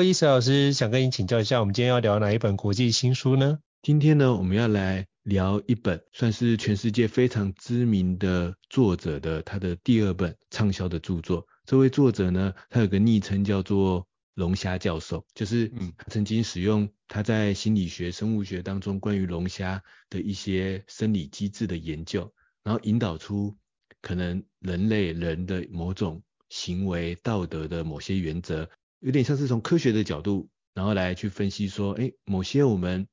Hello，伊斯老师，想跟你请教一下，我们今天要聊哪一本国际新书呢？今天呢，我们要来聊一本算是全世界非常知名的作者的他的第二本畅销的著作。这位作者呢，他有个昵称叫做龙虾教授，就是嗯，曾经使用他在心理学、生物学当中关于龙虾的一些生理机制的研究，然后引导出可能人类人的某种行为道德的某些原则。有点像是从科学的角度，然后来去分析说，哎，某些我们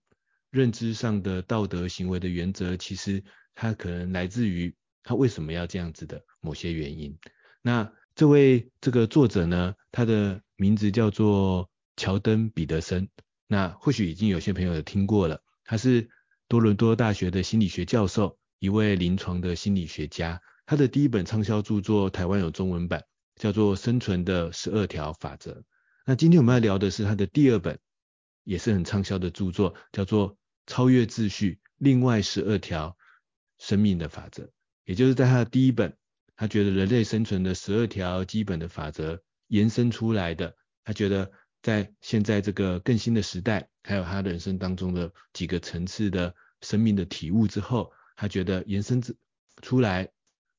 认知上的道德行为的原则，其实它可能来自于他为什么要这样子的某些原因。那这位这个作者呢，他的名字叫做乔登彼得森。那或许已经有些朋友有听过了，他是多伦多大学的心理学教授，一位临床的心理学家。他的第一本畅销著作，台湾有中文版，叫做《生存的十二条法则》。那今天我们要聊的是他的第二本，也是很畅销的著作，叫做《超越秩序：另外十二条生命的法则》。也就是在他的第一本，他觉得人类生存的十二条基本的法则延伸出来的。他觉得在现在这个更新的时代，还有他人生当中的几个层次的生命的体悟之后，他觉得延伸出来，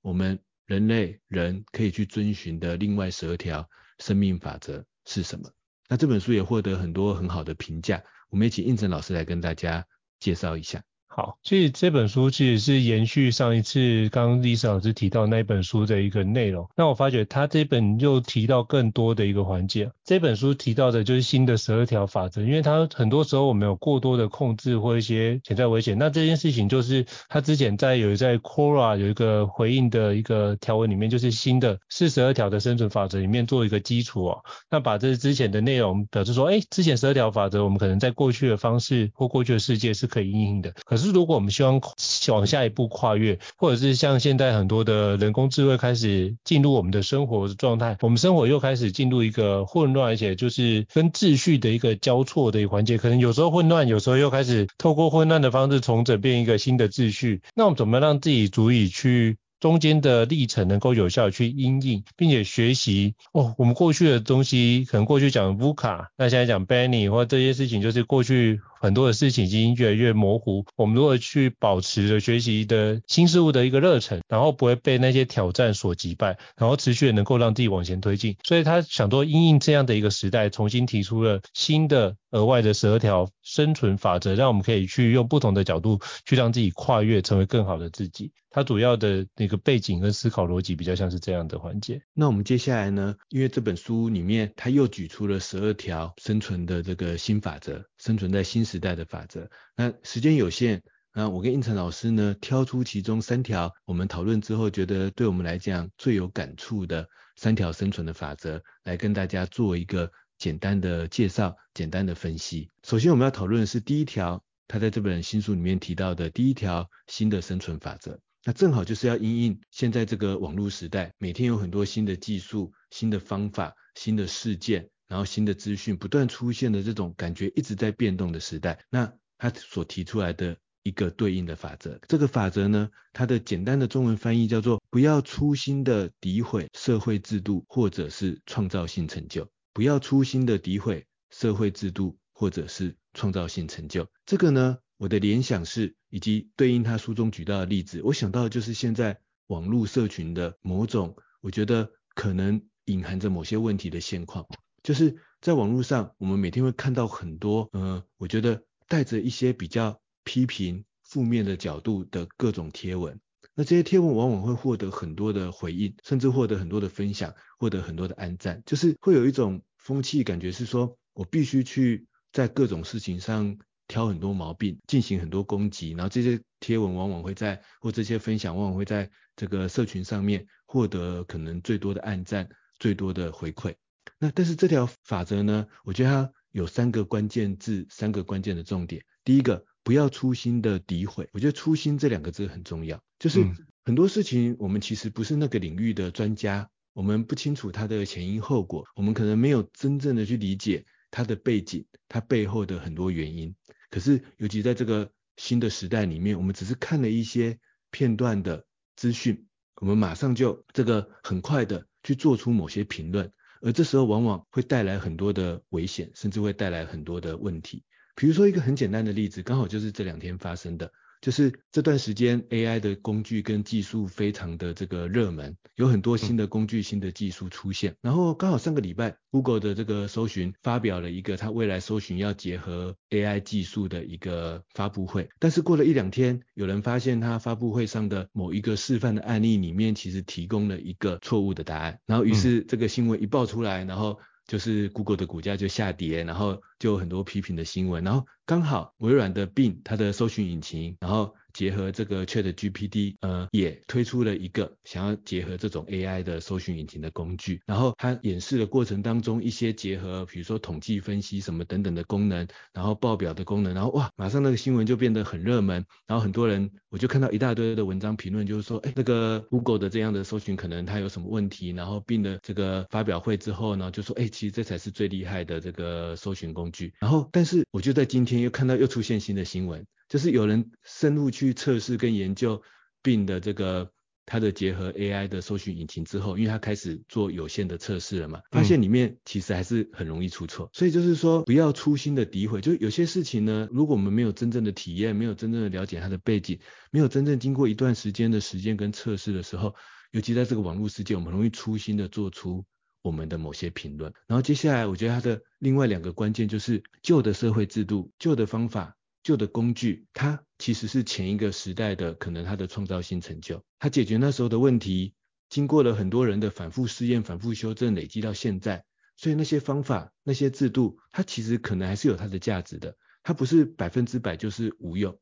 我们人类人可以去遵循的另外十二条生命法则。是什么？那这本书也获得很多很好的评价，我们也请应成老师来跟大家介绍一下。好，所以这本书其实是延续上一次刚刚伊斯老师提到那一本书的一个内容。那我发觉他这本又提到更多的一个环节。这本书提到的就是新的十二条法则，因为他很多时候我们有过多的控制或一些潜在危险。那这件事情就是他之前在有在 Quora 有一个回应的一个条文里面，就是新的四十二条的生存法则里面做一个基础哦。那把这之前的内容表示说，哎，之前十二条法则我们可能在过去的方式或过去的世界是可以应用的，可是。是如果我们希望往下一步跨越，或者是像现在很多的人工智慧开始进入我们的生活状态，我们生活又开始进入一个混乱，而且就是跟秩序的一个交错的一个环节，可能有时候混乱，有时候又开始透过混乱的方式重整变一个新的秩序。那我们怎么让自己足以去中间的历程能够有效去因应，并且学习哦，我们过去的东西，可能过去讲 VUCA，那现在讲 Benny 或这些事情，就是过去。很多的事情已经越来越模糊，我们如何去保持着学习的新事物的一个热忱，然后不会被那些挑战所击败，然后持续的能够让自己往前推进。所以他想说，因应这样的一个时代，重新提出了新的额外的十二条生存法则，让我们可以去用不同的角度去让自己跨越，成为更好的自己。他主要的那个背景跟思考逻辑比较像是这样的环节。那我们接下来呢，因为这本书里面他又举出了十二条生存的这个新法则，生存在新时代的法则。那时间有限，那我跟胤丞老师呢，挑出其中三条，我们讨论之后觉得对我们来讲最有感触的三条生存的法则，来跟大家做一个简单的介绍、简单的分析。首先我们要讨论的是第一条，他在这本新书里面提到的第一条新的生存法则。那正好就是要因应现在这个网络时代，每天有很多新的技术、新的方法、新的事件，然后新的资讯不断出现的这种感觉一直在变动的时代，那他所提出来的一个对应的法则，这个法则呢，它的简单的中文翻译叫做不要粗心的诋毁社会制度或者是创造性成就，不要粗心的诋毁社会制度或者是创造性成就，这个呢。我的联想是，以及对应他书中举到的例子，我想到的就是现在网络社群的某种，我觉得可能隐含着某些问题的现况，就是在网络上，我们每天会看到很多，呃，我觉得带着一些比较批评、负面的角度的各种贴文，那这些贴文往往会获得很多的回应，甚至获得很多的分享，获得很多的按赞，就是会有一种风气，感觉是说我必须去在各种事情上。挑很多毛病，进行很多攻击，然后这些贴文往往会在或这些分享往往会在这个社群上面获得可能最多的暗赞、最多的回馈。那但是这条法则呢，我觉得它有三个关键字，三个关键的重点。第一个，不要粗心的诋毁。我觉得粗心这两个字很重要，就是很多事情我们其实不是那个领域的专家，我们不清楚它的前因后果，我们可能没有真正的去理解它的背景，它背后的很多原因。可是尤其在这个新的时代里面，我们只是看了一些片段的资讯，我们马上就这个很快的去做出某些评论。而这时候往往会带来很多的危险，甚至会带来很多的问题。比如说一个很简单的例子，刚好就是这两天发生的。就是这段时间 AI 的工具跟技术非常的这个热门，有很多新的工具、新的技术出现。然后刚好上个礼拜，Google 的这个搜寻发表了一个它未来搜寻要结合 AI 技术的一个发布会。但是过了一两天，有人发现它发布会上的某一个示范的案例里面，其实提供了一个错误的答案。然后于是这个新闻一爆出来，然后就是 Google 的股价就下跌，然后就有很多批评的新闻。然后刚好微软的 Bing 它的搜寻引擎，然后结合这个 ChatGPT，呃，也推出了一个想要结合这种 AI 的搜寻引擎的工具，然后它演示的过程当中，一些结合，比如说统计分析什么等等的功能，然后报表的功能，然后哇，马上那个新闻就变得很热门，然后很多人我就看到一大堆的文章评论，就是说，哎，那个 Google 的这样的搜寻可能它有什么问题，然后 Bing 的这个发表会之后呢，就说，哎，其实这才是最厉害的这个搜寻工具，然后但是我就在今天又看到又出现新的新闻。就是有人深入去测试跟研究 Bing 的这个它的结合 AI 的搜寻引擎之后，因为它开始做有限的测试了嘛，发现里面其实还是很容易出错。所以就是说不要粗心的诋毁，就有些事情呢，如果我们没有真正的体验，没有真正的了解它的背景，没有真正经过一段时间的实践跟测试的时候，尤其在这个网络世界，我们容易粗心的做出我们的某些评论。然后接下来我觉得它的另外两个关键就是旧的社会制度、旧的方法。旧的工具，它其实是前一个时代的可能它的创造性成就，它解决那时候的问题，经过了很多人的反复试验、反复修正，累积到现在，所以那些方法、那些制度，它其实可能还是有它的价值的，它不是百分之百就是无用，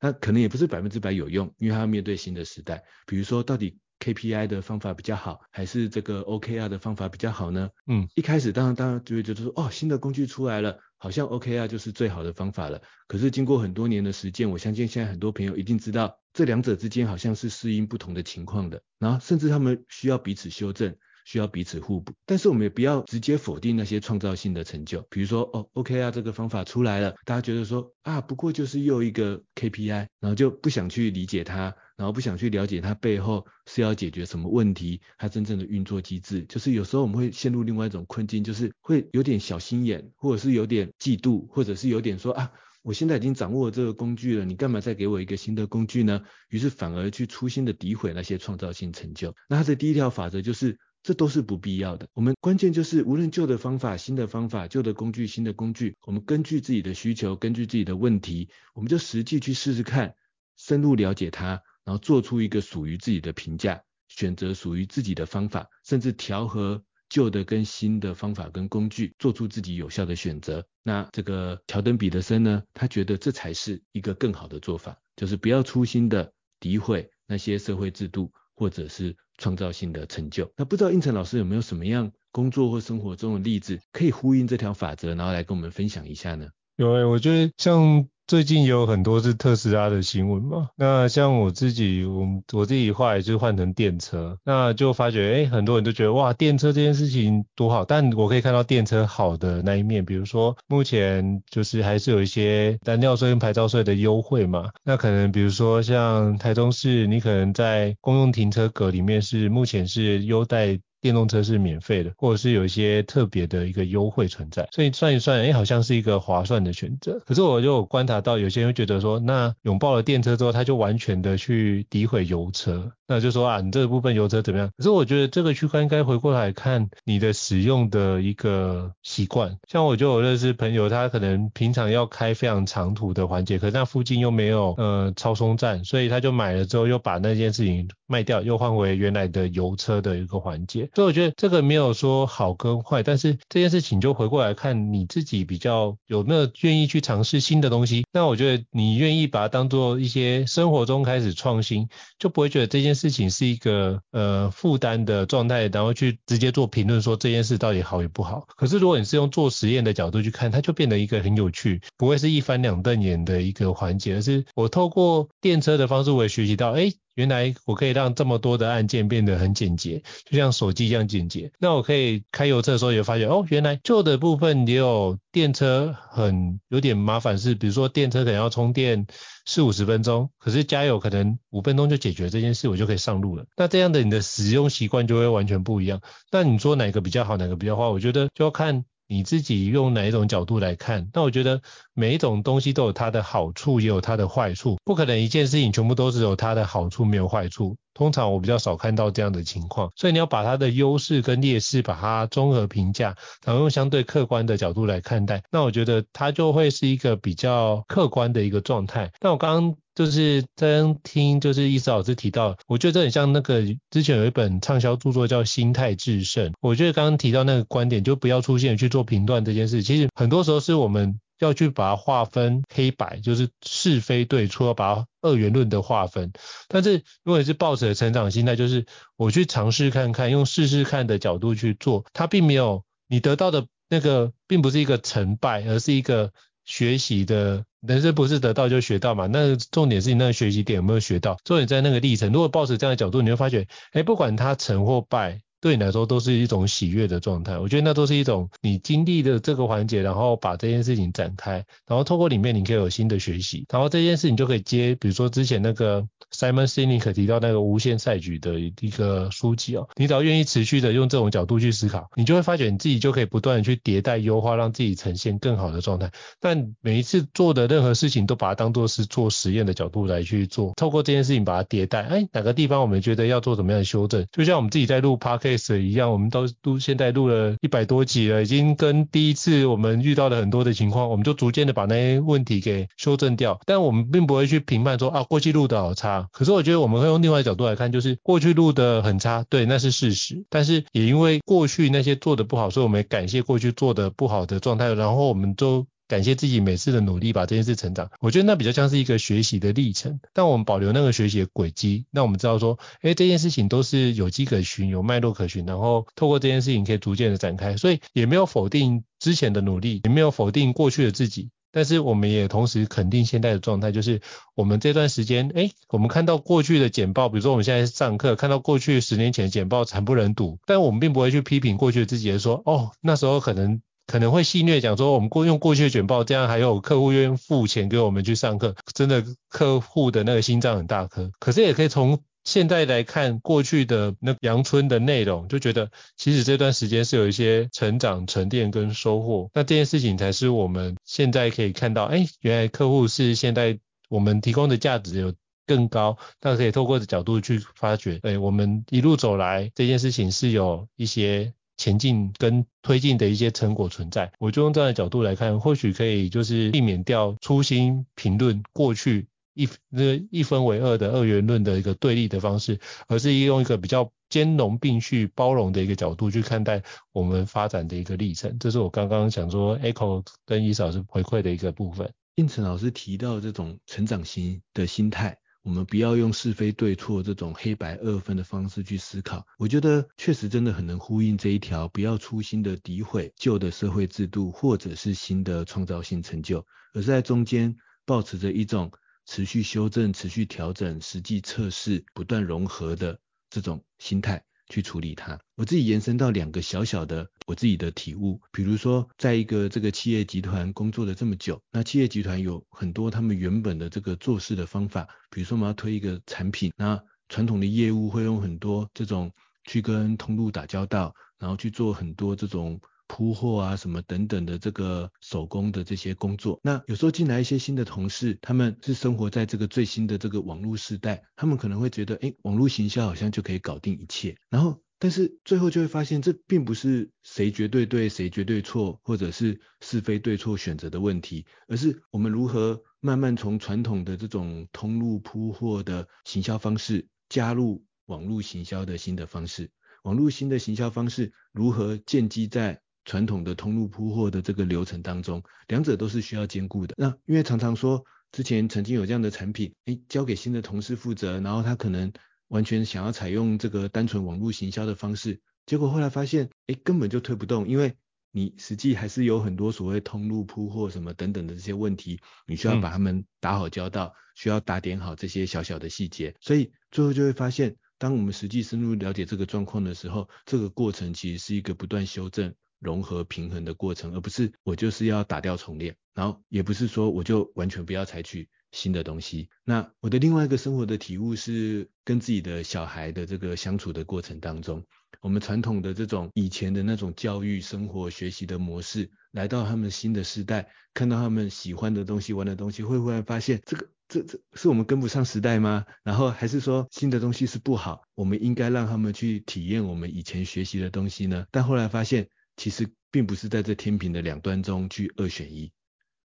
它可能也不是百分之百有用，因为它要面对新的时代，比如说到底。KPI 的方法比较好，还是这个 OKR 的方法比较好呢？嗯，一开始当然当然就会觉得说，哦，新的工具出来了，好像 OK 啊就是最好的方法了。可是经过很多年的实践，我相信现在很多朋友一定知道，这两者之间好像是适应不同的情况的，然后甚至他们需要彼此修正。需要彼此互补，但是我们也不要直接否定那些创造性的成就。比如说，哦，OK 啊，这个方法出来了，大家觉得说啊，不过就是又一个 KPI，然后就不想去理解它，然后不想去了解它背后是要解决什么问题，它真正的运作机制。就是有时候我们会陷入另外一种困境，就是会有点小心眼，或者是有点嫉妒，或者是有点说啊，我现在已经掌握这个工具了，你干嘛再给我一个新的工具呢？于是反而去粗心的诋毁那些创造性成就。那它的第一条法则就是。这都是不必要的。我们关键就是，无论旧的方法、新的方法、旧的工具、新的工具，我们根据自己的需求，根据自己的问题，我们就实际去试试看，深入了解它，然后做出一个属于自己的评价，选择属于自己的方法，甚至调和旧的跟新的方法跟工具，做出自己有效的选择。那这个乔登彼得森呢，他觉得这才是一个更好的做法，就是不要粗心的诋毁那些社会制度，或者是。创造性的成就。那不知道应成老师有没有什么样工作或生活中的例子，可以呼应这条法则，然后来跟我们分享一下呢？有诶，我觉得像。最近有很多是特斯拉的新闻嘛，那像我自己，我我自己后来就换成电车，那就发觉，哎，很多人都觉得哇，电车这件事情多好，但我可以看到电车好的那一面，比如说目前就是还是有一些燃料税跟牌照税的优惠嘛，那可能比如说像台中市，你可能在公用停车格里面是目前是优待。电动车是免费的，或者是有一些特别的一个优惠存在，所以算一算，哎，好像是一个划算的选择。可是我就观察到，有些人会觉得说，那拥抱了电车之后，他就完全的去诋毁油车，那就说啊，你这个部分油车怎么样？可是我觉得这个区块应该回过来看你的使用的一个习惯。像我就有认识朋友，他可能平常要开非常长途的环节，可是那附近又没有呃超充站，所以他就买了之后又把那件事情卖掉，又换回原来的油车的一个环节。所以我觉得这个没有说好跟坏，但是这件事情就回过来看你自己比较有没有愿意去尝试新的东西。那我觉得你愿意把它当做一些生活中开始创新，就不会觉得这件事情是一个呃负担的状态，然后去直接做评论说这件事到底好与不好。可是如果你是用做实验的角度去看，它就变得一个很有趣，不会是一翻两瞪眼的一个环节，而是我透过电车的方式，我也学习到，哎。原来我可以让这么多的按键变得很简洁，就像手机一样简洁。那我可以开油车的时候也发现，哦，原来旧的部分也有电车很有点麻烦，是比如说电车可能要充电四五十分钟，可是加油可能五分钟就解决这件事，我就可以上路了。那这样的你的使用习惯就会完全不一样。那你说哪个比较好，哪个比较坏？我觉得就要看。你自己用哪一种角度来看？那我觉得每一种东西都有它的好处，也有它的坏处，不可能一件事情全部都是有它的好处，没有坏处。通常我比较少看到这样的情况，所以你要把它的优势跟劣势把它综合评价，然后用相对客观的角度来看待，那我觉得它就会是一个比较客观的一个状态。那我刚刚。就是在听，就是易思老师提到，我觉得这很像那个之前有一本畅销著作叫《心态致胜》。我觉得刚刚提到那个观点，就不要出现去做评断这件事。其实很多时候是我们要去把它划分黑白，就是是非对错，把它二元论的划分。但是如果你是抱着成长心态，就是我去尝试看看，用试试看的角度去做，它并没有你得到的那个，并不是一个成败，而是一个。学习的人生不是得到就学到嘛？那重点是你那个学习点有没有学到？重点在那个历程。如果抱持这样的角度，你会发觉，哎，不管它成或败。对你来说都是一种喜悦的状态，我觉得那都是一种你经历的这个环节，然后把这件事情展开，然后透过里面你可以有新的学习，然后这件事情就可以接，比如说之前那个 Simon Sinek 提到那个无限赛局的一个书籍哦，你只要愿意持续的用这种角度去思考，你就会发觉你自己就可以不断的去迭代优化，让自己呈现更好的状态。但每一次做的任何事情都把它当做是做实验的角度来去做，透过这件事情把它迭代，哎，哪个地方我们觉得要做怎么样的修正，就像我们自己在录 yes。一样，我们都都，现在录了一百多集了，已经跟第一次我们遇到了很多的情况，我们就逐渐的把那些问题给修正掉。但我们并不会去评判说啊，过去录的好差。可是我觉得我们会用另外一角度来看，就是过去录的很差，对，那是事实。但是也因为过去那些做的不好，所以我们感谢过去做的不好的状态，然后我们都。感谢自己每次的努力，把这件事成长。我觉得那比较像是一个学习的历程，但我们保留那个学习的轨迹，那我们知道说，哎，这件事情都是有迹可循，有脉络可循，然后透过这件事情可以逐渐的展开，所以也没有否定之前的努力，也没有否定过去的自己，但是我们也同时肯定现在的状态，就是我们这段时间，哎，我们看到过去的简报，比如说我们现在上课看到过去十年前的简报惨不忍睹，但我们并不会去批评过去的自己，说，哦，那时候可能。可能会戏谑讲说，我们过用过去的卷报，这样还有客户愿意付钱给我们去上课，真的客户的那个心脏很大颗。可是也可以从现在来看过去的那阳春的内容，就觉得其实这段时间是有一些成长、沉淀跟收获。那这件事情才是我们现在可以看到，哎，原来客户是现在我们提供的价值有更高，那可以透过的角度去发掘，哎，我们一路走来这件事情是有一些。前进跟推进的一些成果存在，我就用这样的角度来看，或许可以就是避免掉粗心评论过去一那一分为二的二元论的一个对立的方式，而是用一个比较兼容并蓄、包容的一个角度去看待我们发展的一个历程。这是我刚刚想说 Echo 跟易老师回馈的一个部分。应成老师提到这种成长型的心态。我们不要用是非对错这种黑白二分的方式去思考，我觉得确实真的很能呼应这一条，不要粗心的诋毁旧的社会制度或者是新的创造性成就，而是在中间保持着一种持续修正、持续调整、实际测试、不断融合的这种心态。去处理它。我自己延伸到两个小小的我自己的体悟，比如说，在一个这个企业集团工作了这么久，那企业集团有很多他们原本的这个做事的方法，比如说我们要推一个产品，那传统的业务会用很多这种去跟通路打交道，然后去做很多这种。铺货啊，什么等等的这个手工的这些工作，那有时候进来一些新的同事，他们是生活在这个最新的这个网络时代，他们可能会觉得，哎，网络行销好像就可以搞定一切。然后，但是最后就会发现，这并不是谁绝对对，谁绝对错，或者是是非对错选择的问题，而是我们如何慢慢从传统的这种通路铺货的行销方式，加入网络行销的新的方式。网络新的行销方式如何建基在传统的通路铺货的这个流程当中，两者都是需要兼顾的。那因为常常说，之前曾经有这样的产品，诶，交给新的同事负责，然后他可能完全想要采用这个单纯网络行销的方式，结果后来发现，诶，根本就推不动，因为你实际还是有很多所谓通路铺货什么等等的这些问题，你需要把他们打好交道，嗯、需要打点好这些小小的细节，所以最后就会发现，当我们实际深入了解这个状况的时候，这个过程其实是一个不断修正、融合、平衡的过程，而不是我就是要打掉重练，然后也不是说我就完全不要采取新的东西。那我的另外一个生活的体悟是跟自己的小孩的这个相处的过程当中。我们传统的这种以前的那种教育、生活、学习的模式，来到他们新的时代，看到他们喜欢的东西、玩的东西，会忽然发现，这个这这是我们跟不上时代吗？然后还是说新的东西是不好，我们应该让他们去体验我们以前学习的东西呢？但后来发现，其实并不是在这天平的两端中去二选一，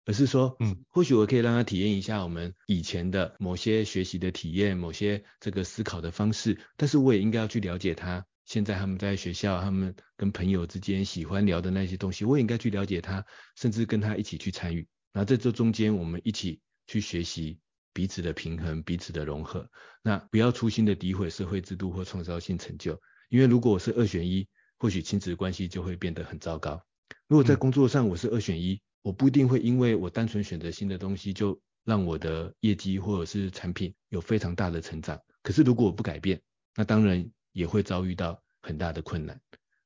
而是说，嗯，或许我可以让他体验一下我们以前的某些学习的体验、某些这个思考的方式，但是我也应该要去了解他。现在他们在学校，他们跟朋友之间喜欢聊的那些东西，我也应该去了解他，甚至跟他一起去参与。那在这中间，我们一起去学习彼此的平衡、彼此的融合。那不要粗心的诋毁社会制度或创造性成就，因为如果我是二选一，或许亲子关系就会变得很糟糕。如果在工作上我是二选一，我不一定会因为我单纯选择新的东西，就让我的业绩或者是产品有非常大的成长。可是如果我不改变，那当然。也会遭遇到很大的困难，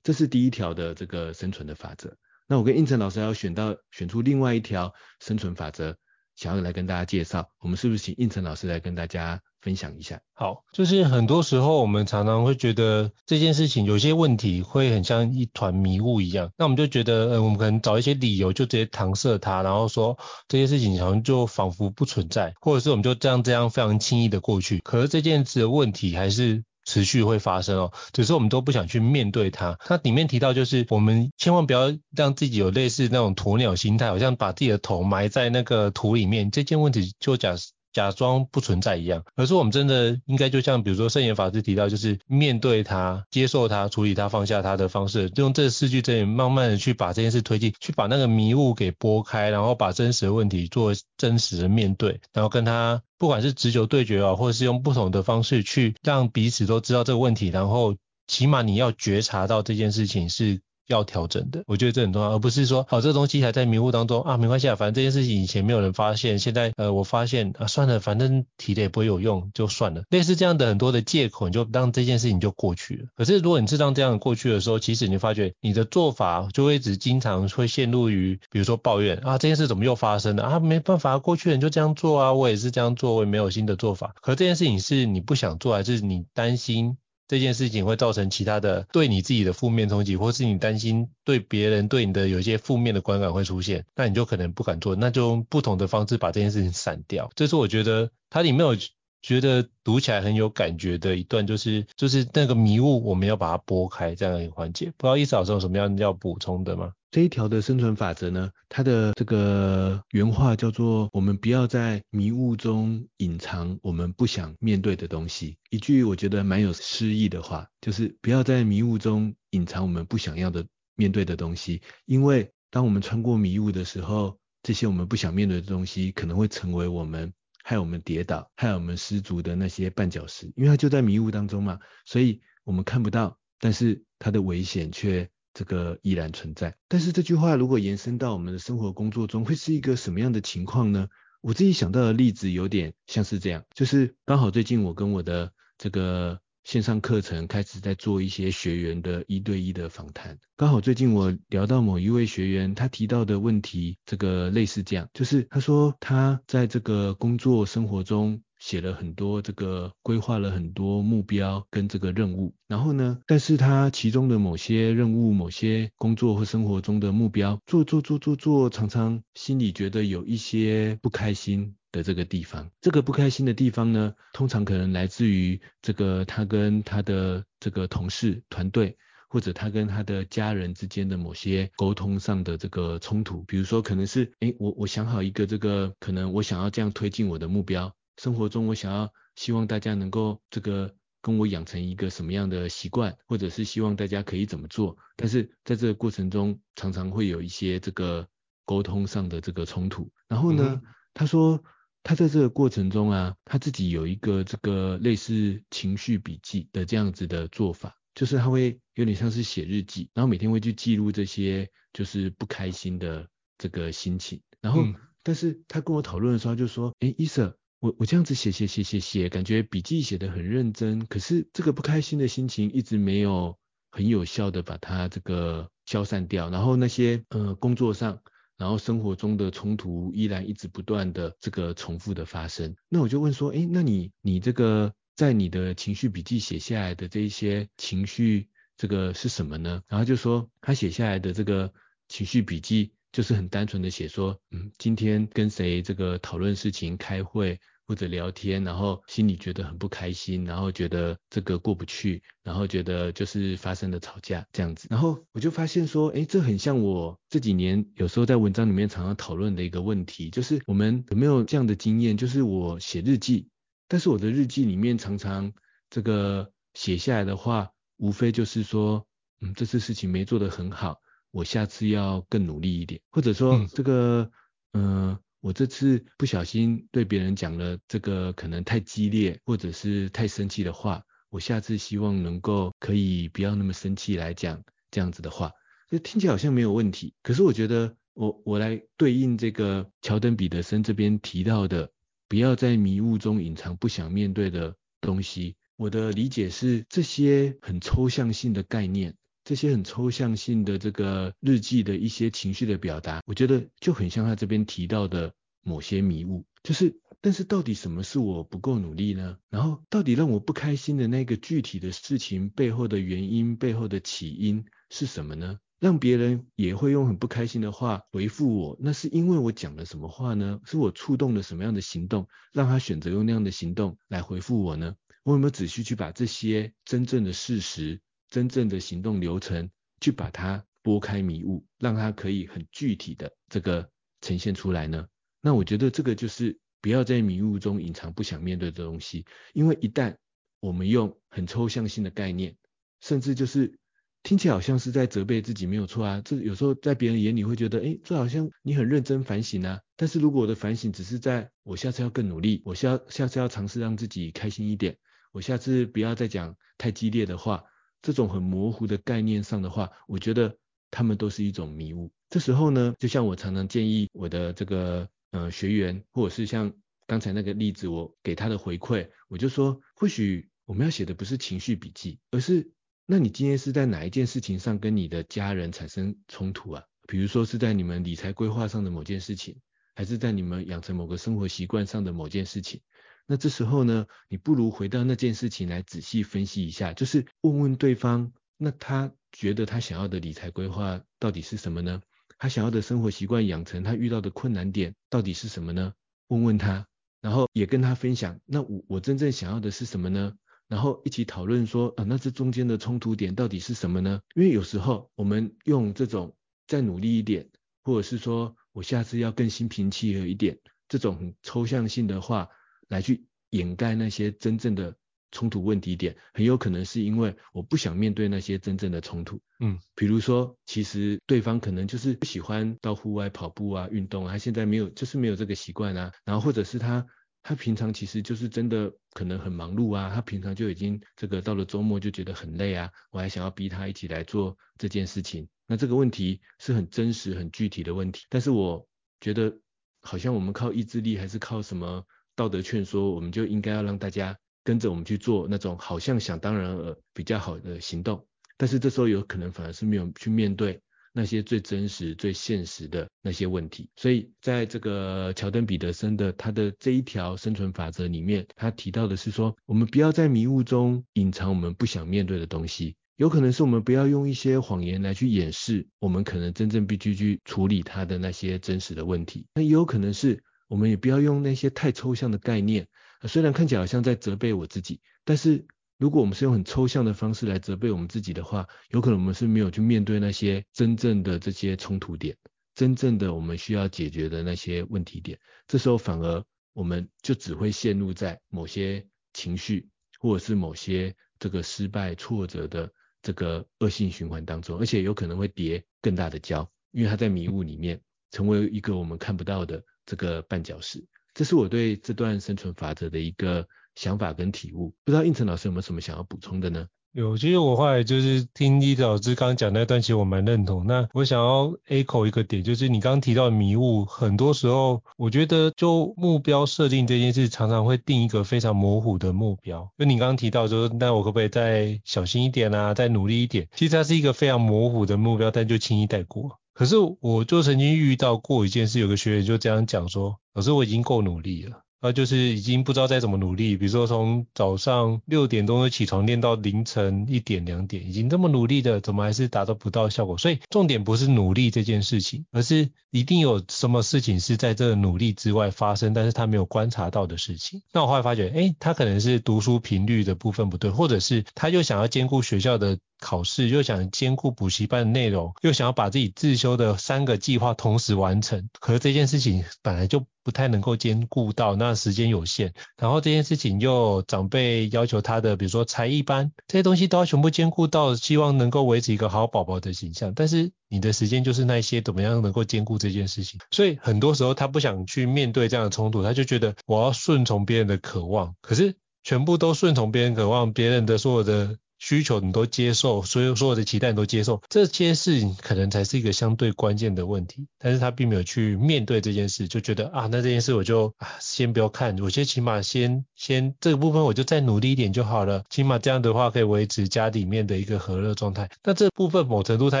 这是第一条的这个生存的法则。那我跟应成老师要选到选出另外一条生存法则，想要来跟大家介绍。我们是不是请应成老师来跟大家分享一下？好，就是很多时候我们常常会觉得这件事情有些问题会很像一团迷雾一样，那我们就觉得，呃，我们可能找一些理由就直接搪塞它，然后说这些事情好像就仿佛不存在，或者是我们就这样这样非常轻易的过去。可是这件事的问题还是。持续会发生哦，只是我们都不想去面对它。它里面提到就是，我们千万不要让自己有类似那种鸵鸟心态，好像把自己的头埋在那个土里面，这件问题就假假装不存在一样，而是我们真的应该就像比如说圣严法师提到，就是面对他、接受他、处理他、放下他的方式，用这四句真言慢慢的去把这件事推进，去把那个迷雾给拨开，然后把真实的问题做真实的面对，然后跟他不管是直球对决啊，或者是用不同的方式去让彼此都知道这个问题，然后起码你要觉察到这件事情是。要调整的，我觉得这很重要，而不是说，好，这个东西还在迷雾当中啊，没关系啊，反正这件事情以前没有人发现，现在呃我发现啊，算了，反正提了也不会有用，就算了。类似这样的很多的借口，你就让这件事情就过去了。可是如果你是让这样过去的时候，其实你发觉你的做法就会一直经常会陷入于，比如说抱怨啊，这件事怎么又发生了啊？没办法，过去人就这样做啊，我也是这样做，我也没有新的做法。可这件事情是你不想做，还是你担心？这件事情会造成其他的对你自己的负面冲击，或是你担心对别人对你的有一些负面的观感会出现，那你就可能不敢做，那就用不同的方式把这件事情散掉。这是我觉得它里面有觉得读起来很有感觉的一段，就是就是那个迷雾我们要把它拨开这样一个环节。不知道伊嫂有什么样要补充的吗？这一条的生存法则呢，它的这个原话叫做“我们不要在迷雾中隐藏我们不想面对的东西”。一句我觉得蛮有诗意的话，就是不要在迷雾中隐藏我们不想要的面对的东西，因为当我们穿过迷雾的时候，这些我们不想面对的东西可能会成为我们害我们跌倒、害我们失足的那些绊脚石，因为它就在迷雾当中嘛，所以我们看不到，但是它的危险却。这个依然存在，但是这句话如果延伸到我们的生活工作中，会是一个什么样的情况呢？我自己想到的例子有点像是这样，就是刚好最近我跟我的这个线上课程开始在做一些学员的一对一的访谈，刚好最近我聊到某一位学员，他提到的问题，这个类似这样，就是他说他在这个工作生活中。写了很多这个规划了很多目标跟这个任务，然后呢，但是他其中的某些任务、某些工作或生活中的目标，做做做做做，常常心里觉得有一些不开心。的这个地方。这个不开心的地方呢，通常可能来自于这个他跟他的这个同事团队，或者他跟他的家人之间的某些沟通上的这个冲突。比如说，可能是，诶，我我想好一个这个，可能我想要这样推进我的目标。生活中，我想要希望大家能够这个跟我养成一个什么样的习惯，或者是希望大家可以怎么做。但是在这个过程中，常常会有一些这个沟通上的这个冲突。然后呢，嗯、他说他在这个过程中啊，他自己有一个这个类似情绪笔记的这样子的做法，就是他会有点像是写日记，然后每天会去记录这些就是不开心的这个心情。然后，嗯、但是他跟我讨论的时候，他就说，诶，伊瑟。我我这样子写写写写写，感觉笔记写得很认真，可是这个不开心的心情一直没有很有效的把它这个消散掉，然后那些呃工作上，然后生活中的冲突依然一直不断的这个重复的发生。那我就问说，诶，那你你这个在你的情绪笔记写下来的这一些情绪，这个是什么呢？然后就说他写下来的这个情绪笔记就是很单纯的写说，嗯，今天跟谁这个讨论事情开会。或者聊天，然后心里觉得很不开心，然后觉得这个过不去，然后觉得就是发生了吵架这样子，然后我就发现说，诶，这很像我这几年有时候在文章里面常常讨论的一个问题，就是我们有没有这样的经验？就是我写日记，但是我的日记里面常常这个写下来的话，无非就是说，嗯，这次事情没做得很好，我下次要更努力一点，或者说这个，嗯。呃我这次不小心对别人讲了这个可能太激烈或者是太生气的话，我下次希望能够可以不要那么生气来讲这样子的话，就听起来好像没有问题。可是我觉得我我来对应这个乔登彼得森这边提到的，不要在迷雾中隐藏不想面对的东西。我的理解是这些很抽象性的概念。这些很抽象性的这个日记的一些情绪的表达，我觉得就很像他这边提到的某些迷雾，就是，但是到底什么是我不够努力呢？然后到底让我不开心的那个具体的事情背后的原因，背后的起因是什么呢？让别人也会用很不开心的话回复我，那是因为我讲了什么话呢？是我触动了什么样的行动，让他选择用那样的行动来回复我呢？我有没有仔细去把这些真正的事实？真正的行动流程，去把它拨开迷雾，让它可以很具体的这个呈现出来呢？那我觉得这个就是不要在迷雾中隐藏不想面对的东西，因为一旦我们用很抽象性的概念，甚至就是听起来好像是在责备自己没有错啊，这有时候在别人眼里会觉得，诶，这好像你很认真反省啊。但是如果我的反省只是在我下次要更努力，我下下次要尝试让自己开心一点，我下次不要再讲太激烈的话。这种很模糊的概念上的话，我觉得他们都是一种迷雾。这时候呢，就像我常常建议我的这个呃学员，或者是像刚才那个例子，我给他的回馈，我就说，或许我们要写的不是情绪笔记，而是那你今天是在哪一件事情上跟你的家人产生冲突啊？比如说是在你们理财规划上的某件事情，还是在你们养成某个生活习惯上的某件事情？那这时候呢，你不如回到那件事情来仔细分析一下，就是问问对方，那他觉得他想要的理财规划到底是什么呢？他想要的生活习惯养成，他遇到的困难点到底是什么呢？问问他，然后也跟他分享，那我我真正想要的是什么呢？然后一起讨论说，啊，那这中间的冲突点到底是什么呢？因为有时候我们用这种再努力一点，或者是说我下次要更心平气和一点，这种抽象性的话。来去掩盖那些真正的冲突问题点，很有可能是因为我不想面对那些真正的冲突。嗯，比如说，其实对方可能就是不喜欢到户外跑步啊、运动啊，他现在没有，就是没有这个习惯啊。然后或者是他，他平常其实就是真的可能很忙碌啊，他平常就已经这个到了周末就觉得很累啊，我还想要逼他一起来做这件事情。那这个问题是很真实、很具体的问题，但是我觉得好像我们靠意志力还是靠什么？道德劝说，我们就应该要让大家跟着我们去做那种好像想当然而比较好的行动，但是这时候有可能反而是没有去面对那些最真实、最现实的那些问题。所以在这个乔登彼得森的他的这一条生存法则里面，他提到的是说，我们不要在迷雾中隐藏我们不想面对的东西，有可能是我们不要用一些谎言来去掩饰我们可能真正必须去处理他的那些真实的问题，那也有可能是。我们也不要用那些太抽象的概念，虽然看起来好像在责备我自己，但是如果我们是用很抽象的方式来责备我们自己的话，有可能我们是没有去面对那些真正的这些冲突点，真正的我们需要解决的那些问题点，这时候反而我们就只会陷入在某些情绪或者是某些这个失败挫折的这个恶性循环当中，而且有可能会叠更大的跤，因为它在迷雾里面成为一个我们看不到的这个绊脚石。这是我对这段生存法则的一个想法跟体悟。不知道应成老师有没有什么想要补充的呢？有，其实我后来就是听伊老师刚刚讲那段，其实我蛮认同。那我想要 echo 一个点，就是你刚刚提到迷雾，很多时候我觉得就目标设定这件事，常常会定一个非常模糊的目标。就你刚刚提到说，那我可不可以再小心一点啊，再努力一点？其实它是一个非常模糊的目标，但就轻易带过。可是我就曾经遇到过一件事，有个学员就这样讲说，老师我已经够努力了。那就是已经不知道再怎么努力，比如说从早上六点钟就起床练到凌晨一点两点，已经这么努力的，怎么还是达到不到效果？所以重点不是努力这件事情，而是一定有什么事情是在这个努力之外发生，但是他没有观察到的事情。那我后来发觉，诶，他可能是读书频率的部分不对，或者是他又想要兼顾学校的考试，又想兼顾补习班的内容，又想要把自己自修的三个计划同时完成，可是这件事情本来就不太能够兼顾到，那时间有限，然后这件事情又长辈要求他的，比如说才艺班这些东西都要全部兼顾到，希望能够维持一个好宝宝的形象，但是你的时间就是那些，怎么样能够兼顾这件事情？所以很多时候他不想去面对这样的冲突，他就觉得我要顺从别人的渴望，可是全部都顺从别人渴望，别人的所有的。需求你都接受，所有所有的期待你都接受，这些事情可能才是一个相对关键的问题。但是他并没有去面对这件事，就觉得啊，那这件事我就啊先不要看，我先起码先先这个部分我就再努力一点就好了，起码这样的话可以维持家里面的一个和乐状态。那这部分某程度他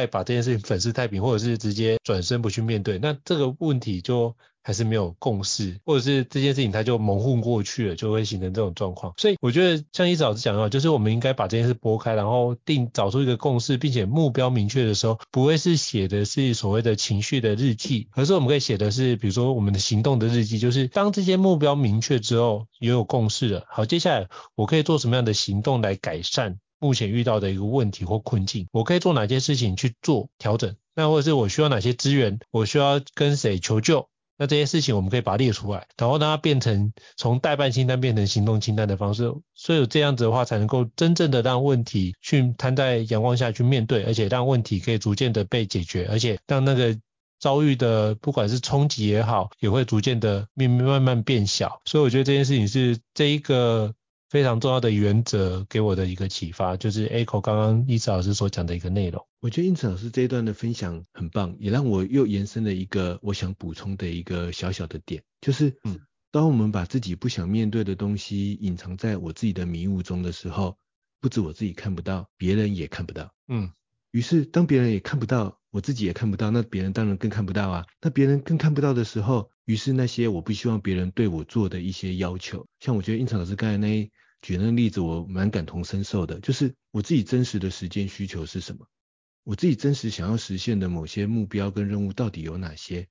也把这件事情粉饰太平，或者是直接转身不去面对，那这个问题就。还是没有共识，或者是这件事情它就蒙混过去了，就会形成这种状况。所以我觉得像伊子老师讲的话，就是我们应该把这件事拨开，然后定找出一个共识，并且目标明确的时候，不会是写的是所谓的情绪的日记，而是我们可以写的是，比如说我们的行动的日记，就是当这些目标明确之后，也有共识了。好，接下来我可以做什么样的行动来改善目前遇到的一个问题或困境？我可以做哪些事情去做调整？那或者是我需要哪些资源？我需要跟谁求救？那这些事情我们可以把它列出来，然后让它变成从待办清单变成行动清单的方式，所以这样子的话，才能够真正的让问题去摊在阳光下去面对，而且让问题可以逐渐的被解决，而且让那个遭遇的不管是冲击也好，也会逐渐的慢慢慢慢变小。所以我觉得这件事情是这一个。非常重要的原则给我的一个启发，就是 echo 刚刚英子老师所讲的一个内容。我觉得英子老师这一段的分享很棒，也让我又延伸了一个我想补充的一个小小的点，就是，嗯，当我们把自己不想面对的东西隐藏在我自己的迷雾中的时候，不止我自己看不到，别人也看不到。嗯，于是当别人也看不到，我自己也看不到，那别人当然更看不到啊。那别人更看不到的时候，于是那些我不希望别人对我做的一些要求，像我觉得胤丞老师刚才那。举那个例子，我蛮感同身受的，就是我自己真实的时间需求是什么？我自己真实想要实现的某些目标跟任务到底有哪些？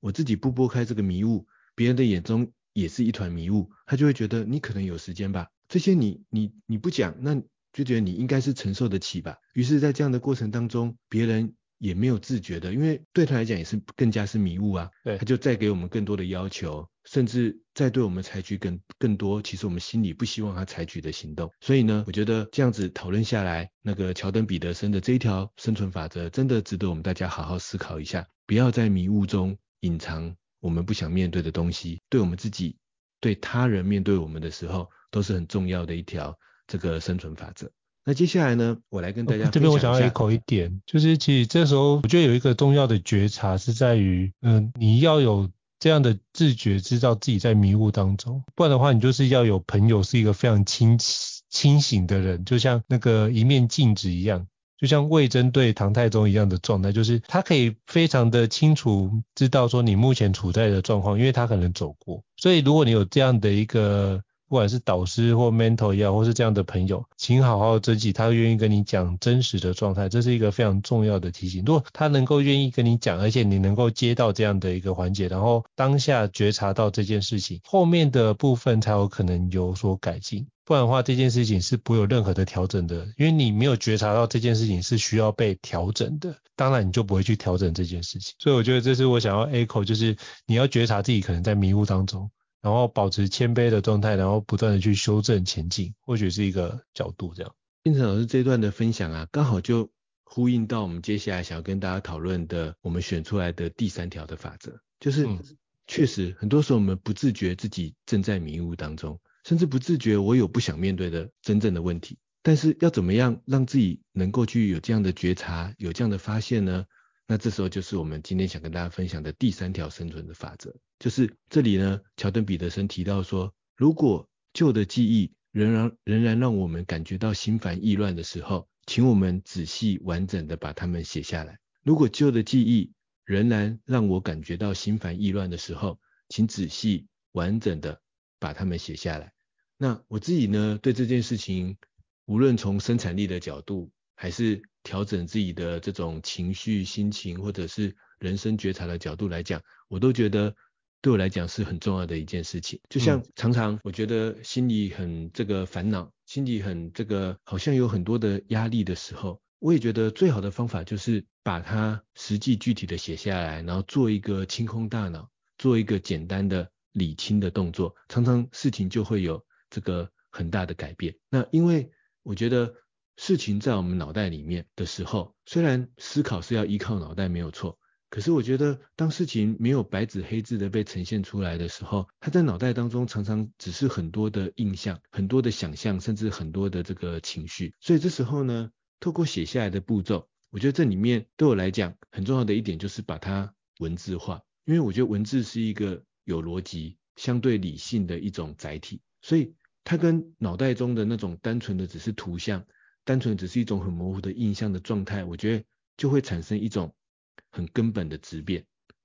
我自己不拨开这个迷雾，别人的眼中也是一团迷雾，他就会觉得你可能有时间吧，这些你你你不讲，那就觉得你应该是承受得起吧。于是，在这样的过程当中，别人。也没有自觉的，因为对他来讲也是更加是迷雾啊。对，他就再给我们更多的要求，甚至再对我们采取更更多，其实我们心里不希望他采取的行动。所以呢，我觉得这样子讨论下来，那个乔登彼得森的这一条生存法则，真的值得我们大家好好思考一下，不要在迷雾中隐藏我们不想面对的东西，对我们自己，对他人面对我们的时候，都是很重要的一条这个生存法则。那接下来呢，我来跟大家分享。这边我想要 echo 一点，就是其实这时候我觉得有一个重要的觉察是在于，嗯，你要有这样的自觉，知道自己在迷雾当中，不然的话，你就是要有朋友是一个非常清清醒的人，就像那个一面镜子一样，就像魏征对唐太宗一样的状态，就是他可以非常的清楚知道说你目前处在的状况，因为他可能走过，所以如果你有这样的一个。不管是导师或 mentor 也好，或是这样的朋友，请好好珍惜他愿意跟你讲真实的状态，这是一个非常重要的提醒。如果他能够愿意跟你讲，而且你能够接到这样的一个环节，然后当下觉察到这件事情，后面的部分才有可能有所改进。不然的话，这件事情是不会有任何的调整的，因为你没有觉察到这件事情是需要被调整的，当然你就不会去调整这件事情。所以我觉得这是我想要 echo，就是你要觉察自己可能在迷雾当中。然后保持谦卑的状态，然后不断的去修正前进，或许是一个角度这样。胤丞老师这一段的分享啊，刚好就呼应到我们接下来想要跟大家讨论的，我们选出来的第三条的法则，就是确实很多时候我们不自觉自己正在迷雾当中，甚至不自觉我有不想面对的真正的问题，但是要怎么样让自己能够去有这样的觉察，有这样的发现呢？那这时候就是我们今天想跟大家分享的第三条生存的法则，就是这里呢，乔顿彼得森提到说，如果旧的记忆仍然仍然让我们感觉到心烦意乱的时候，请我们仔细完整的把它们写下来。如果旧的记忆仍然让我感觉到心烦意乱的时候，请仔细完整的把它们写下来。那我自己呢，对这件事情，无论从生产力的角度，还是调整自己的这种情绪、心情，或者是人生觉察的角度来讲，我都觉得对我来讲是很重要的一件事情。就像常常我觉得心里很这个烦恼，心里很这个好像有很多的压力的时候，我也觉得最好的方法就是把它实际具体的写下来，然后做一个清空大脑，做一个简单的理清的动作，常常事情就会有这个很大的改变。那因为我觉得。事情在我们脑袋里面的时候，虽然思考是要依靠脑袋没有错，可是我觉得当事情没有白纸黑字的被呈现出来的时候，它在脑袋当中常常只是很多的印象、很多的想象，甚至很多的这个情绪。所以这时候呢，透过写下来的步骤，我觉得这里面对我来讲很重要的一点就是把它文字化，因为我觉得文字是一个有逻辑、相对理性的一种载体，所以它跟脑袋中的那种单纯的只是图像。单纯只是一种很模糊的印象的状态，我觉得就会产生一种很根本的质变，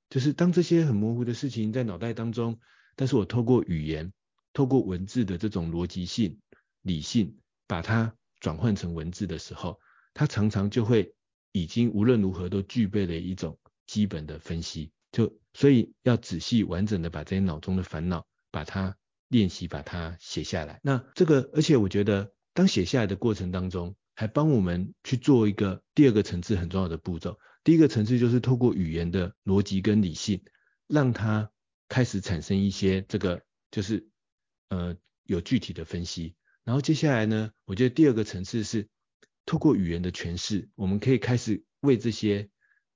就是当这些很模糊的事情在脑袋当中，但是我透过语言、透过文字的这种逻辑性、理性，把它转换成文字的时候，它常常就会已经无论如何都具备了一种基本的分析，就所以要仔细完整的把这些脑中的烦恼，把它练习，把它写下来。那这个，而且我觉得。当写下来的过程当中，还帮我们去做一个第二个层次很重要的步骤。第一个层次就是透过语言的逻辑跟理性，让它开始产生一些这个就是呃有具体的分析。然后接下来呢，我觉得第二个层次是透过语言的诠释，我们可以开始为这些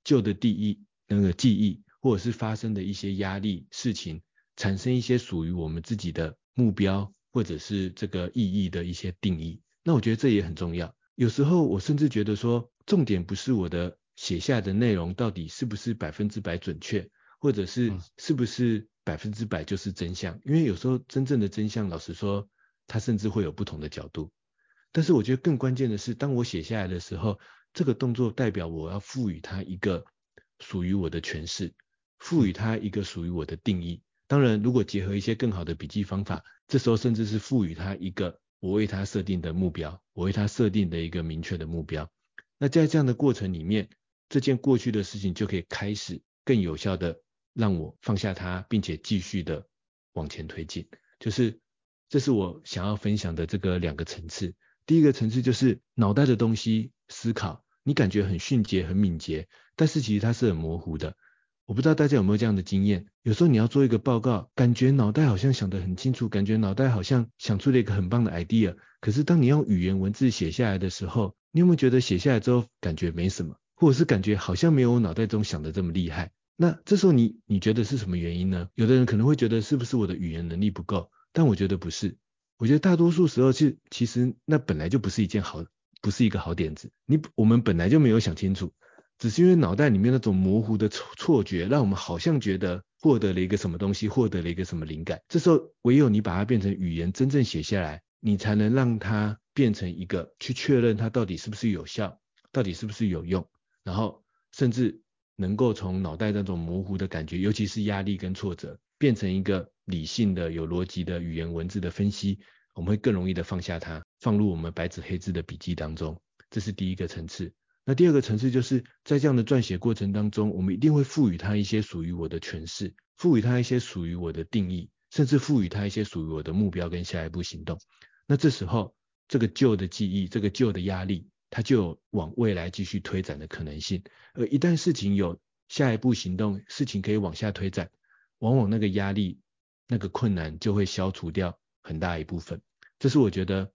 旧的记忆那个记忆或者是发生的一些压力事情，产生一些属于我们自己的目标。或者是这个意义的一些定义，那我觉得这也很重要。有时候我甚至觉得说，重点不是我的写下的内容到底是不是百分之百准确，或者是是不是百分之百就是真相。因为有时候真正的真相，老实说，它甚至会有不同的角度。但是我觉得更关键的是，当我写下来的时候，这个动作代表我要赋予它一个属于我的诠释，赋予它一个属于我的定义。当然，如果结合一些更好的笔记方法，这时候甚至是赋予他一个我为他设定的目标，我为他设定的一个明确的目标。那在这样的过程里面，这件过去的事情就可以开始更有效的让我放下它，并且继续的往前推进。就是这是我想要分享的这个两个层次。第一个层次就是脑袋的东西思考，你感觉很迅捷、很敏捷，但是其实它是很模糊的。我不知道大家有没有这样的经验，有时候你要做一个报告，感觉脑袋好像想得很清楚，感觉脑袋好像想出了一个很棒的 idea，可是当你用语言文字写下来的时候，你有没有觉得写下来之后感觉没什么，或者是感觉好像没有我脑袋中想的这么厉害？那这时候你你觉得是什么原因呢？有的人可能会觉得是不是我的语言能力不够，但我觉得不是，我觉得大多数时候是其实那本来就不是一件好，不是一个好点子，你我们本来就没有想清楚。只是因为脑袋里面那种模糊的错错觉，让我们好像觉得获得了一个什么东西，获得了一个什么灵感。这时候唯有你把它变成语言，真正写下来，你才能让它变成一个去确认它到底是不是有效，到底是不是有用，然后甚至能够从脑袋那种模糊的感觉，尤其是压力跟挫折，变成一个理性的、有逻辑的语言文字的分析，我们会更容易的放下它，放入我们白纸黑字的笔记当中。这是第一个层次。那第二个层次就是在这样的撰写过程当中，我们一定会赋予它一些属于我的诠释，赋予它一些属于我的定义，甚至赋予它一些属于我的目标跟下一步行动。那这时候，这个旧的记忆，这个旧的压力，它就有往未来继续推展的可能性。而一旦事情有下一步行动，事情可以往下推展，往往那个压力那个困难就会消除掉很大一部分。这是我觉得，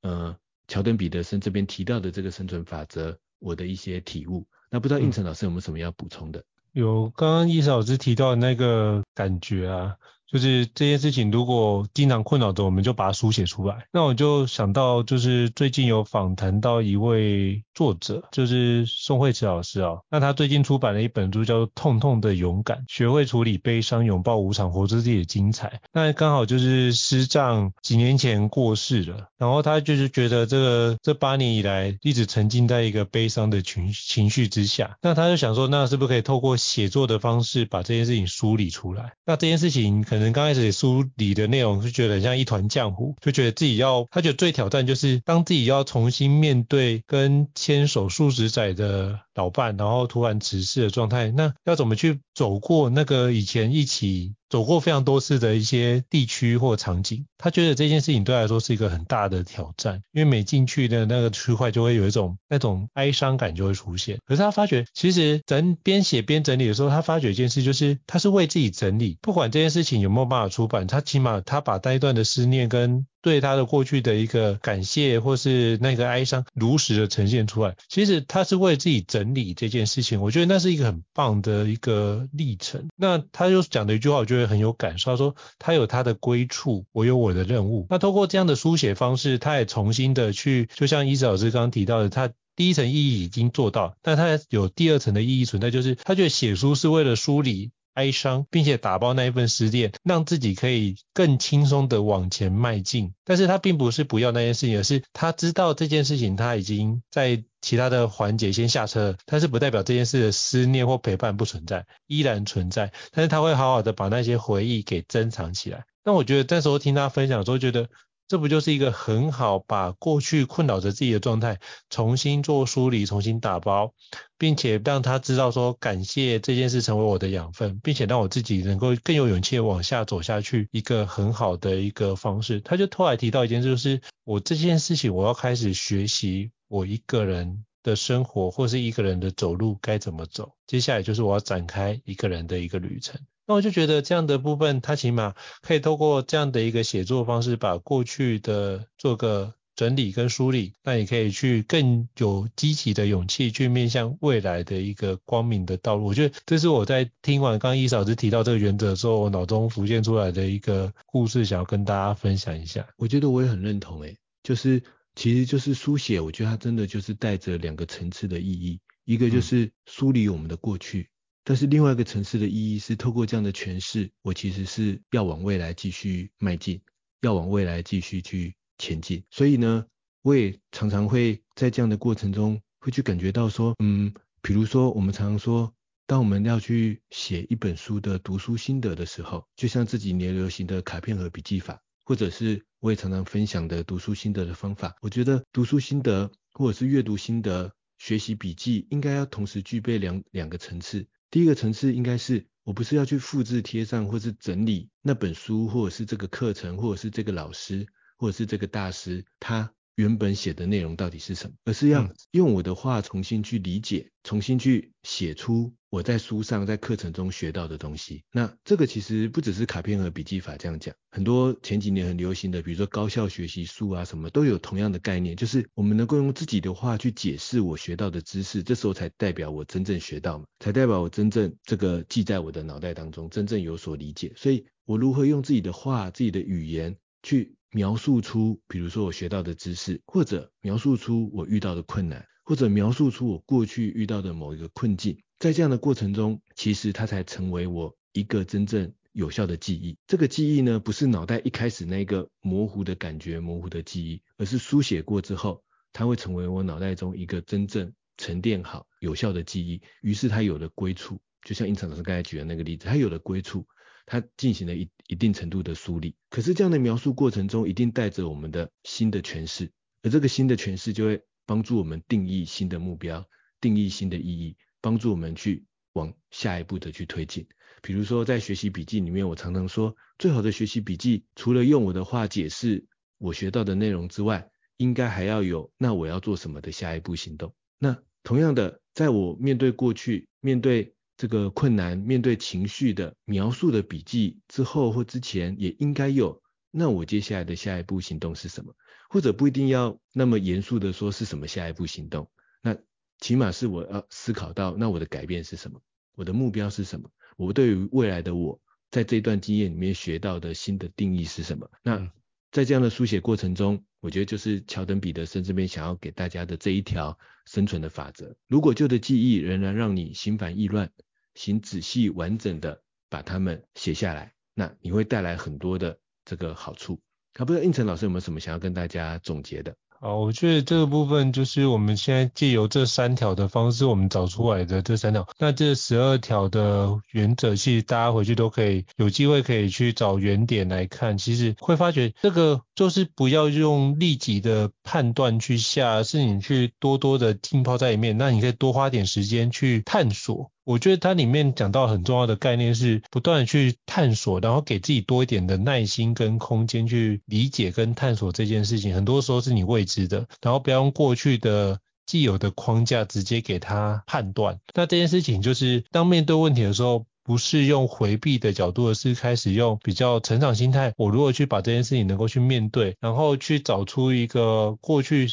呃，乔登·彼得森这边提到的这个生存法则，我的一些体悟。那不知道应成老师有没有什么要补充的？有，刚刚伊老师提到的那个感觉啊。就是这件事情，如果经常困扰着，我们就把它书写出来。那我就想到，就是最近有访谈到一位作者，就是宋慧慈老师啊。那他最近出版了一本书，叫做《痛痛的勇敢：学会处理悲伤，拥抱无常，活出自己的精彩》。那刚好就是师丈几年前过世了，然后他就是觉得这个这八年以来一直沉浸在一个悲伤的情情绪之下。那他就想说，那是不是可以透过写作的方式把这件事情梳理出来？那这件事情可能。可能刚开始梳理的内容是觉得很像一团浆糊，就觉得自己要，他觉得最挑战就是当自己要重新面对跟牵手数十载的老伴，然后突然辞世的状态，那要怎么去走过那个以前一起走过非常多次的一些地区或场景？他觉得这件事情对他来说是一个很大的挑战，因为每进去的那个区块就会有一种那种哀伤感就会出现。可是他发觉，其实整边写边整理的时候，他发觉一件事，就是他是为自己整理，不管这件事情有没有办法出版，他起码他把那一段的思念跟。对他的过去的一个感谢，或是那个哀伤，如实的呈现出来。其实他是为自己整理这件事情，我觉得那是一个很棒的一个历程。那他就讲的一句话，我觉得很有感受。他说：“他有他的归处，我有我的任务。”那透过这样的书写方式，他也重新的去，就像伊子老师刚刚提到的，他第一层意义已经做到，但他有第二层的意义存在，就是他觉得写书是为了梳理。哀伤，并且打包那一份思念，让自己可以更轻松的往前迈进。但是他并不是不要那件事情，而是他知道这件事情他已经在其他的环节先下车，但是不代表这件事的思念或陪伴不存在，依然存在。但是他会好好的把那些回忆给珍藏起来。那我觉得那时候听他分享的时候，觉得。这不就是一个很好把过去困扰着自己的状态重新做梳理、重新打包，并且让他知道说感谢这件事成为我的养分，并且让我自己能够更有勇气往下走下去，一个很好的一个方式。他就突然提到一件事，就是我这件事情我要开始学习我一个人的生活，或是一个人的走路该怎么走。接下来就是我要展开一个人的一个旅程。那我就觉得这样的部分，它起码可以透过这样的一个写作方式，把过去的做个整理跟梳理，那也可以去更有积极的勇气去面向未来的一个光明的道路。我觉得这是我在听完刚刚伊嫂子提到这个原则之后，我脑中浮现出来的一个故事，想要跟大家分享一下。我觉得我也很认同，诶，就是其实就是书写，我觉得它真的就是带着两个层次的意义，一个就是梳理我们的过去。嗯但是另外一个层次的意义是，透过这样的诠释，我其实是要往未来继续迈进，要往未来继续去前进。所以呢，我也常常会在这样的过程中，会去感觉到说，嗯，比如说我们常常说，当我们要去写一本书的读书心得的时候，就像这几年流行的卡片和笔记法，或者是我也常常分享的读书心得的方法，我觉得读书心得或者是阅读心得、学习笔记，应该要同时具备两两个层次。第一个层次应该是，我不是要去复制贴上，或是整理那本书，或者是这个课程，或者是这个老师，或者是这个大师，他原本写的内容到底是什么，而是要用我的话重新去理解，重新去写出我在书上、在课程中学到的东西。那这个其实不只是卡片和笔记法这样讲，很多前几年很流行的，比如说高效学习术啊什么，都有同样的概念，就是我们能够用自己的话去解释我学到的知识，这时候才代表我真正学到嘛，才代表我真正这个记在我的脑袋当中，真正有所理解。所以我如何用自己的话、自己的语言去描述出，比如说我学到的知识，或者描述出我遇到的困难，或者描述出我过去遇到的某一个困境，在这样的过程中，其实它才成为我一个真正有效的记忆。这个记忆呢，不是脑袋一开始那个模糊的感觉、模糊的记忆，而是书写过之后，它会成为我脑袋中一个真正沉淀好、有效的记忆。于是它有了归处，就像应成老师刚才举的那个例子，它有了归处。它进行了一一定程度的梳理，可是这样的描述过程中，一定带着我们的新的诠释，而这个新的诠释就会帮助我们定义新的目标，定义新的意义，帮助我们去往下一步的去推进。比如说在学习笔记里面，我常常说，最好的学习笔记，除了用我的话解释我学到的内容之外，应该还要有那我要做什么的下一步行动。那同样的，在我面对过去，面对这个困难、面对情绪的描述的笔记之后或之前也应该有。那我接下来的下一步行动是什么？或者不一定要那么严肃的说是什么下一步行动。那起码是我要思考到，那我的改变是什么？我的目标是什么？我对于未来的我，在这段经验里面学到的新的定义是什么？那在这样的书写过程中，我觉得就是乔登彼得森这边想要给大家的这一条生存的法则。如果旧的记忆仍然让你心烦意乱，请仔细完整的把它们写下来，那你会带来很多的这个好处。啊，不知道应成老师有没有什么想要跟大家总结的？好，我觉得这个部分就是我们现在借由这三条的方式，我们找出来的这三条。那这十二条的原则，其实大家回去都可以有机会可以去找原点来看，其实会发觉这个就是不要用立即的判断去下，是你去多多的浸泡在里面，那你可以多花点时间去探索。我觉得它里面讲到很重要的概念是不断的去探索，然后给自己多一点的耐心跟空间去理解跟探索这件事情。很多时候是你未知的，然后不要用过去的既有的框架直接给它判断。那这件事情就是当面对问题的时候，不是用回避的角度，而是开始用比较成长心态。我如何去把这件事情能够去面对，然后去找出一个过去。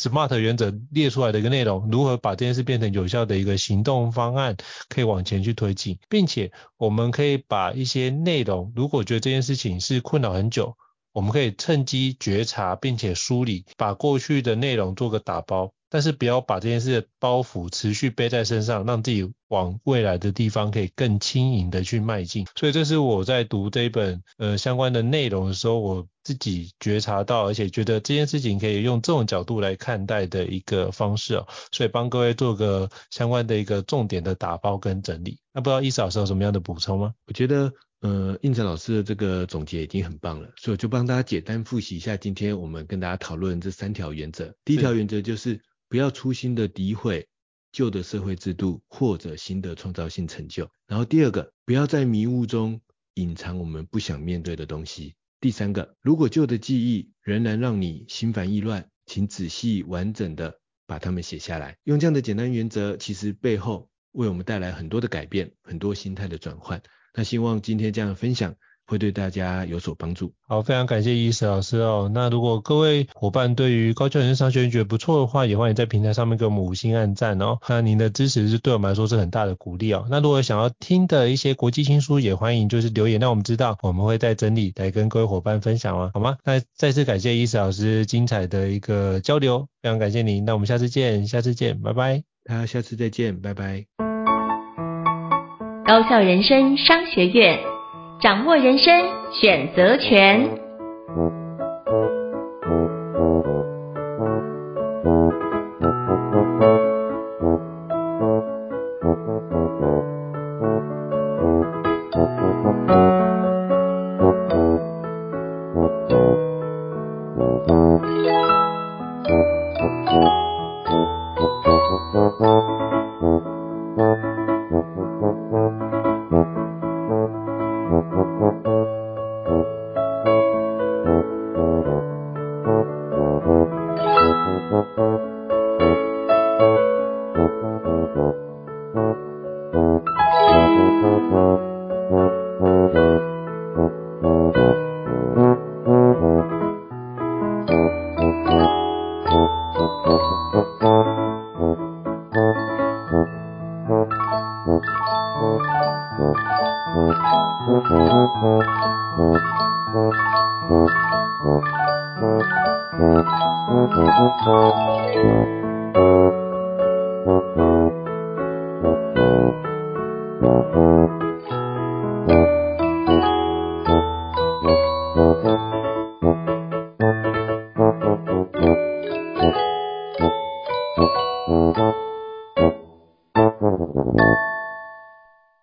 SMART 原则列出来的一个内容，如何把这件事变成有效的一个行动方案，可以往前去推进，并且我们可以把一些内容，如果觉得这件事情是困扰很久，我们可以趁机觉察，并且梳理，把过去的内容做个打包。但是不要把这件事的包袱持续背在身上，让自己往未来的地方可以更轻盈的去迈进。所以这是我在读这一本呃相关的内容的时候，我自己觉察到，而且觉得这件事情可以用这种角度来看待的一个方式哦。所以帮各位做个相关的一个重点的打包跟整理。那不知道伊斯老师有什么样的补充吗？我觉得呃应成老师的这个总结已经很棒了，所以我就帮大家简单复习一下今天我们跟大家讨论这三条原则。第一条原则就是。不要粗心的诋毁旧的社会制度或者新的创造性成就。然后第二个，不要在迷雾中隐藏我们不想面对的东西。第三个，如果旧的记忆仍然让你心烦意乱，请仔细完整的把它们写下来。用这样的简单原则，其实背后为我们带来很多的改变，很多心态的转换。那希望今天这样的分享。会对大家有所帮助。好，非常感谢伊斯老师哦。那如果各位伙伴对于高效人生商学院觉得不错的话，也欢迎在平台上面给我们五星按赞哦。那您的支持是对我们来说是很大的鼓励哦。那如果想要听的一些国际新书，也欢迎就是留言让我们知道，我们会再整理来跟各位伙伴分享哦，好吗？那再次感谢伊斯老师精彩的一个交流，非常感谢您。那我们下次见，下次见，拜拜。大家下次再见，拜拜。高效人生商学院。掌握人生选择权。